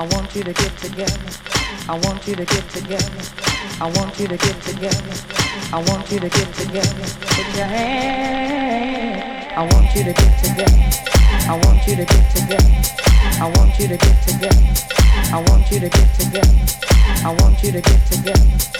I want you to get together. I want you to get together. I want you to get together. I want you to get together. Put your hand. I want you to get together. I want you to get together. I want you to get together. I want you to get together. I want you to get together.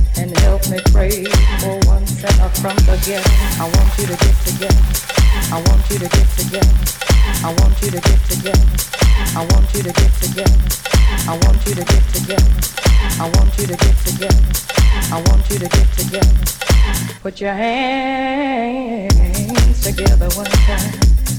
and help me pray for one sinner from the ghetto. I want you to get together. I want you to get together. I want you to get together. I want you to get together. I want you to get together. I want you to get together. I want you to get together. Put your hands together one time.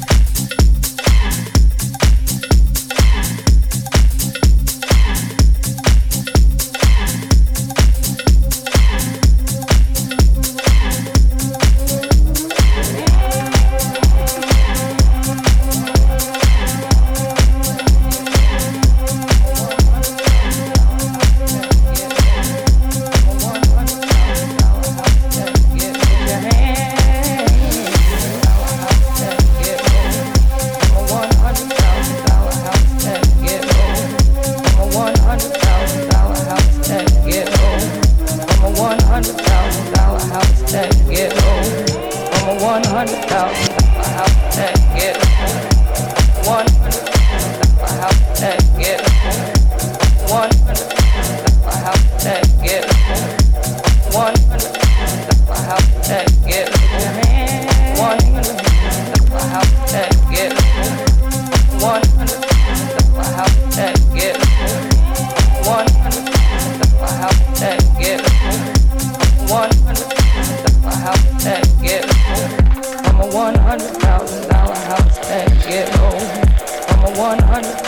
100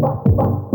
Bye.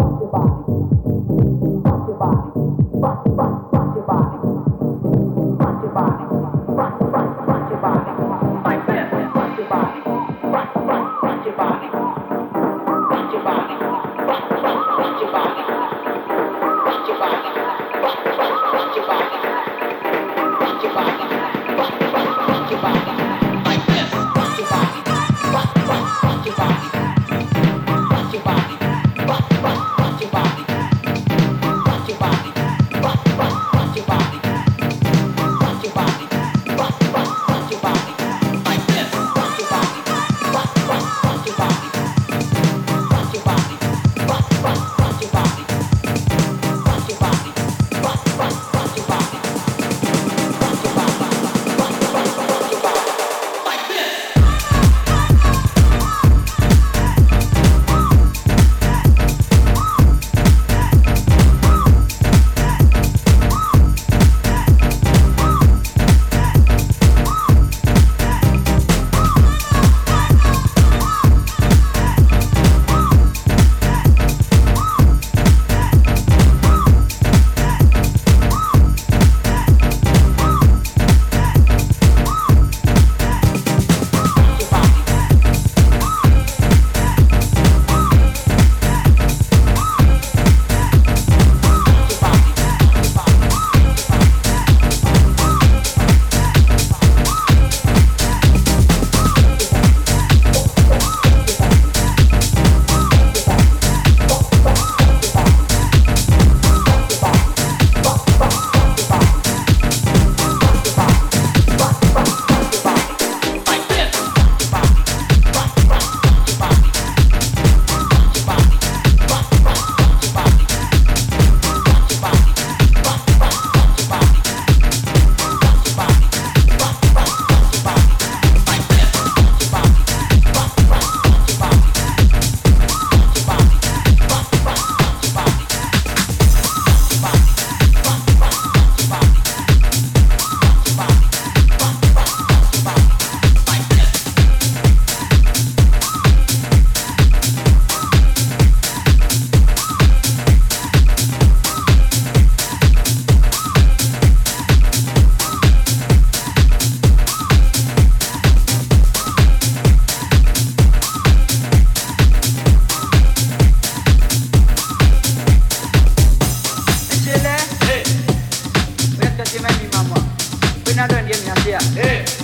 Yeah.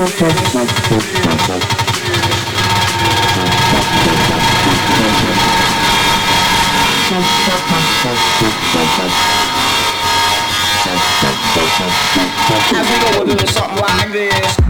And we go do something like this.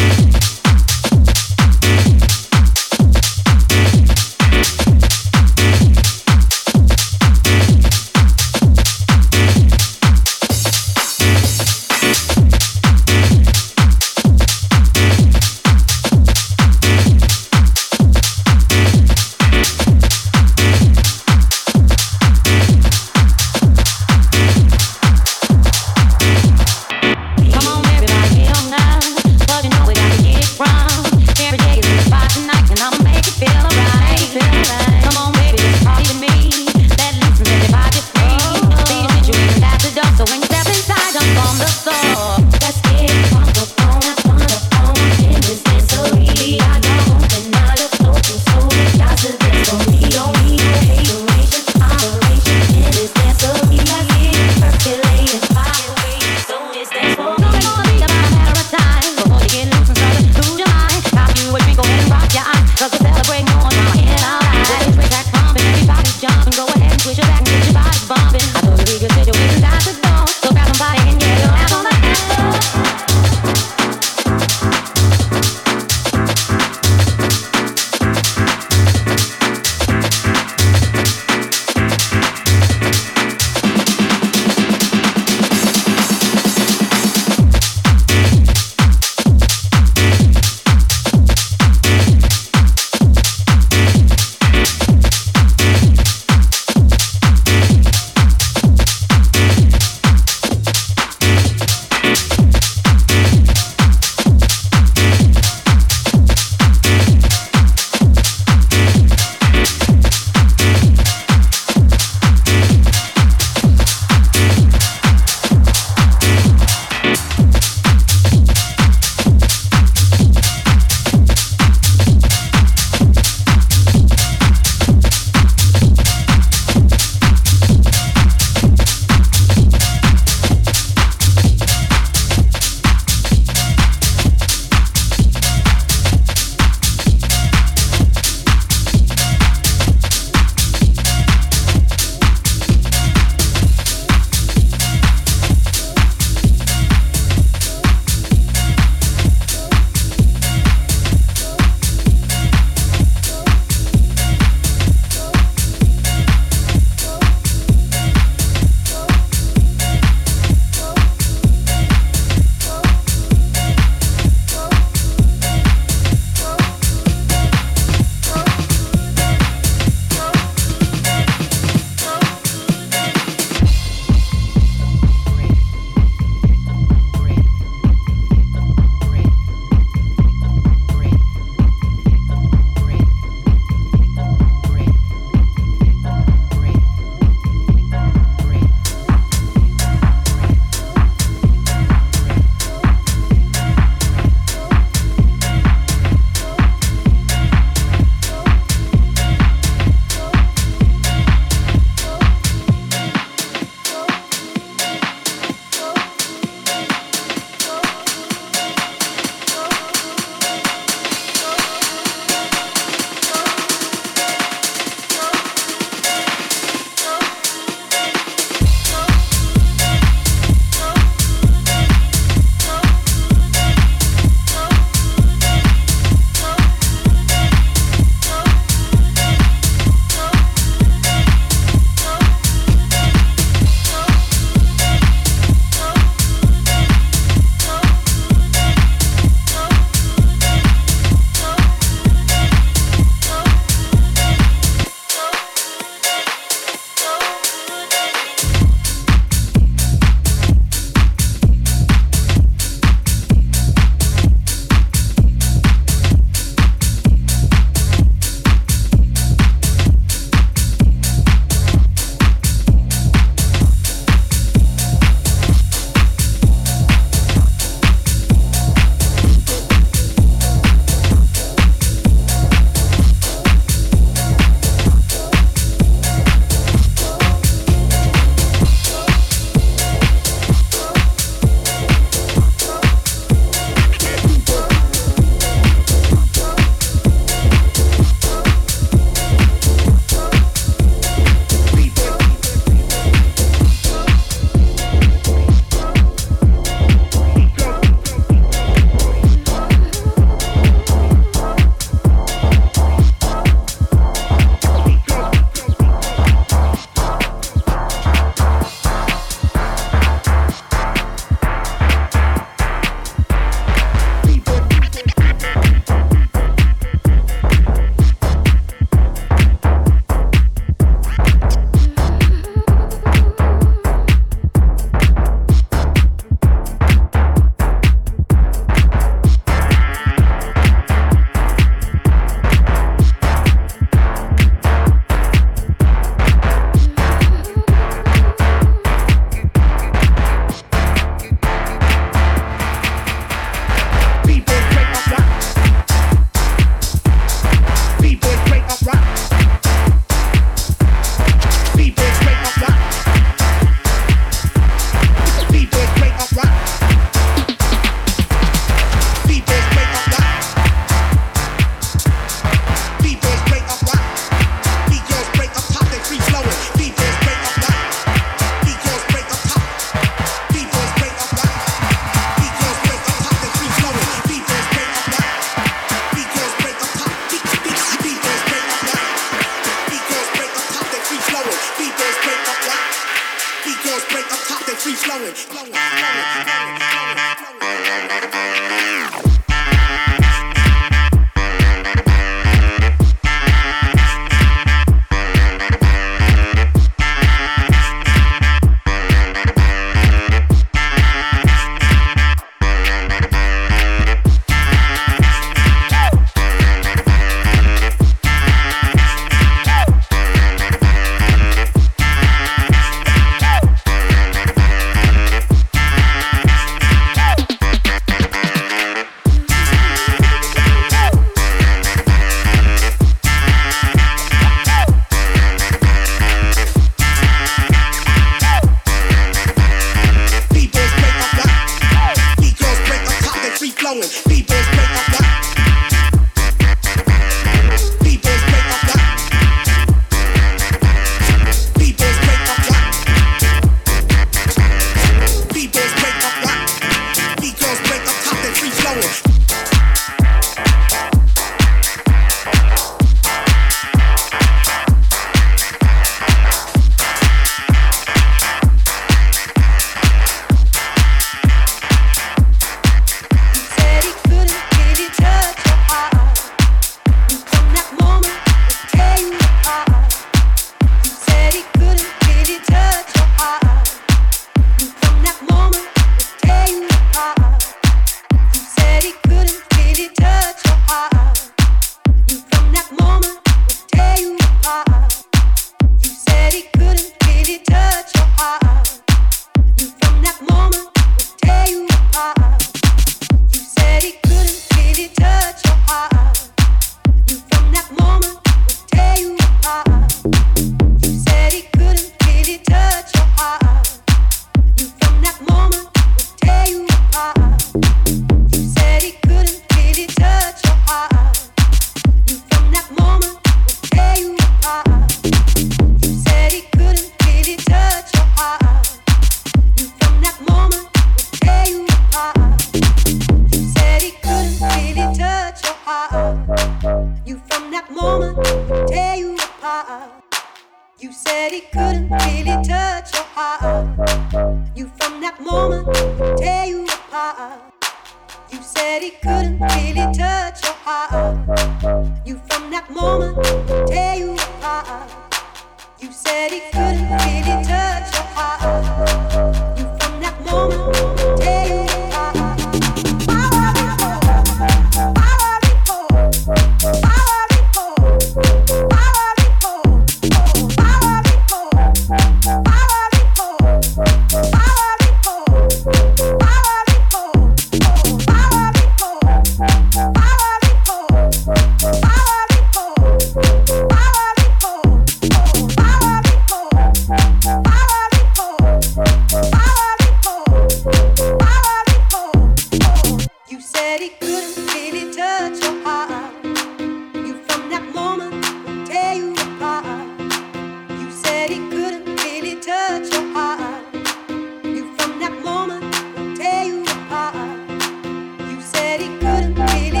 said he couldn't really.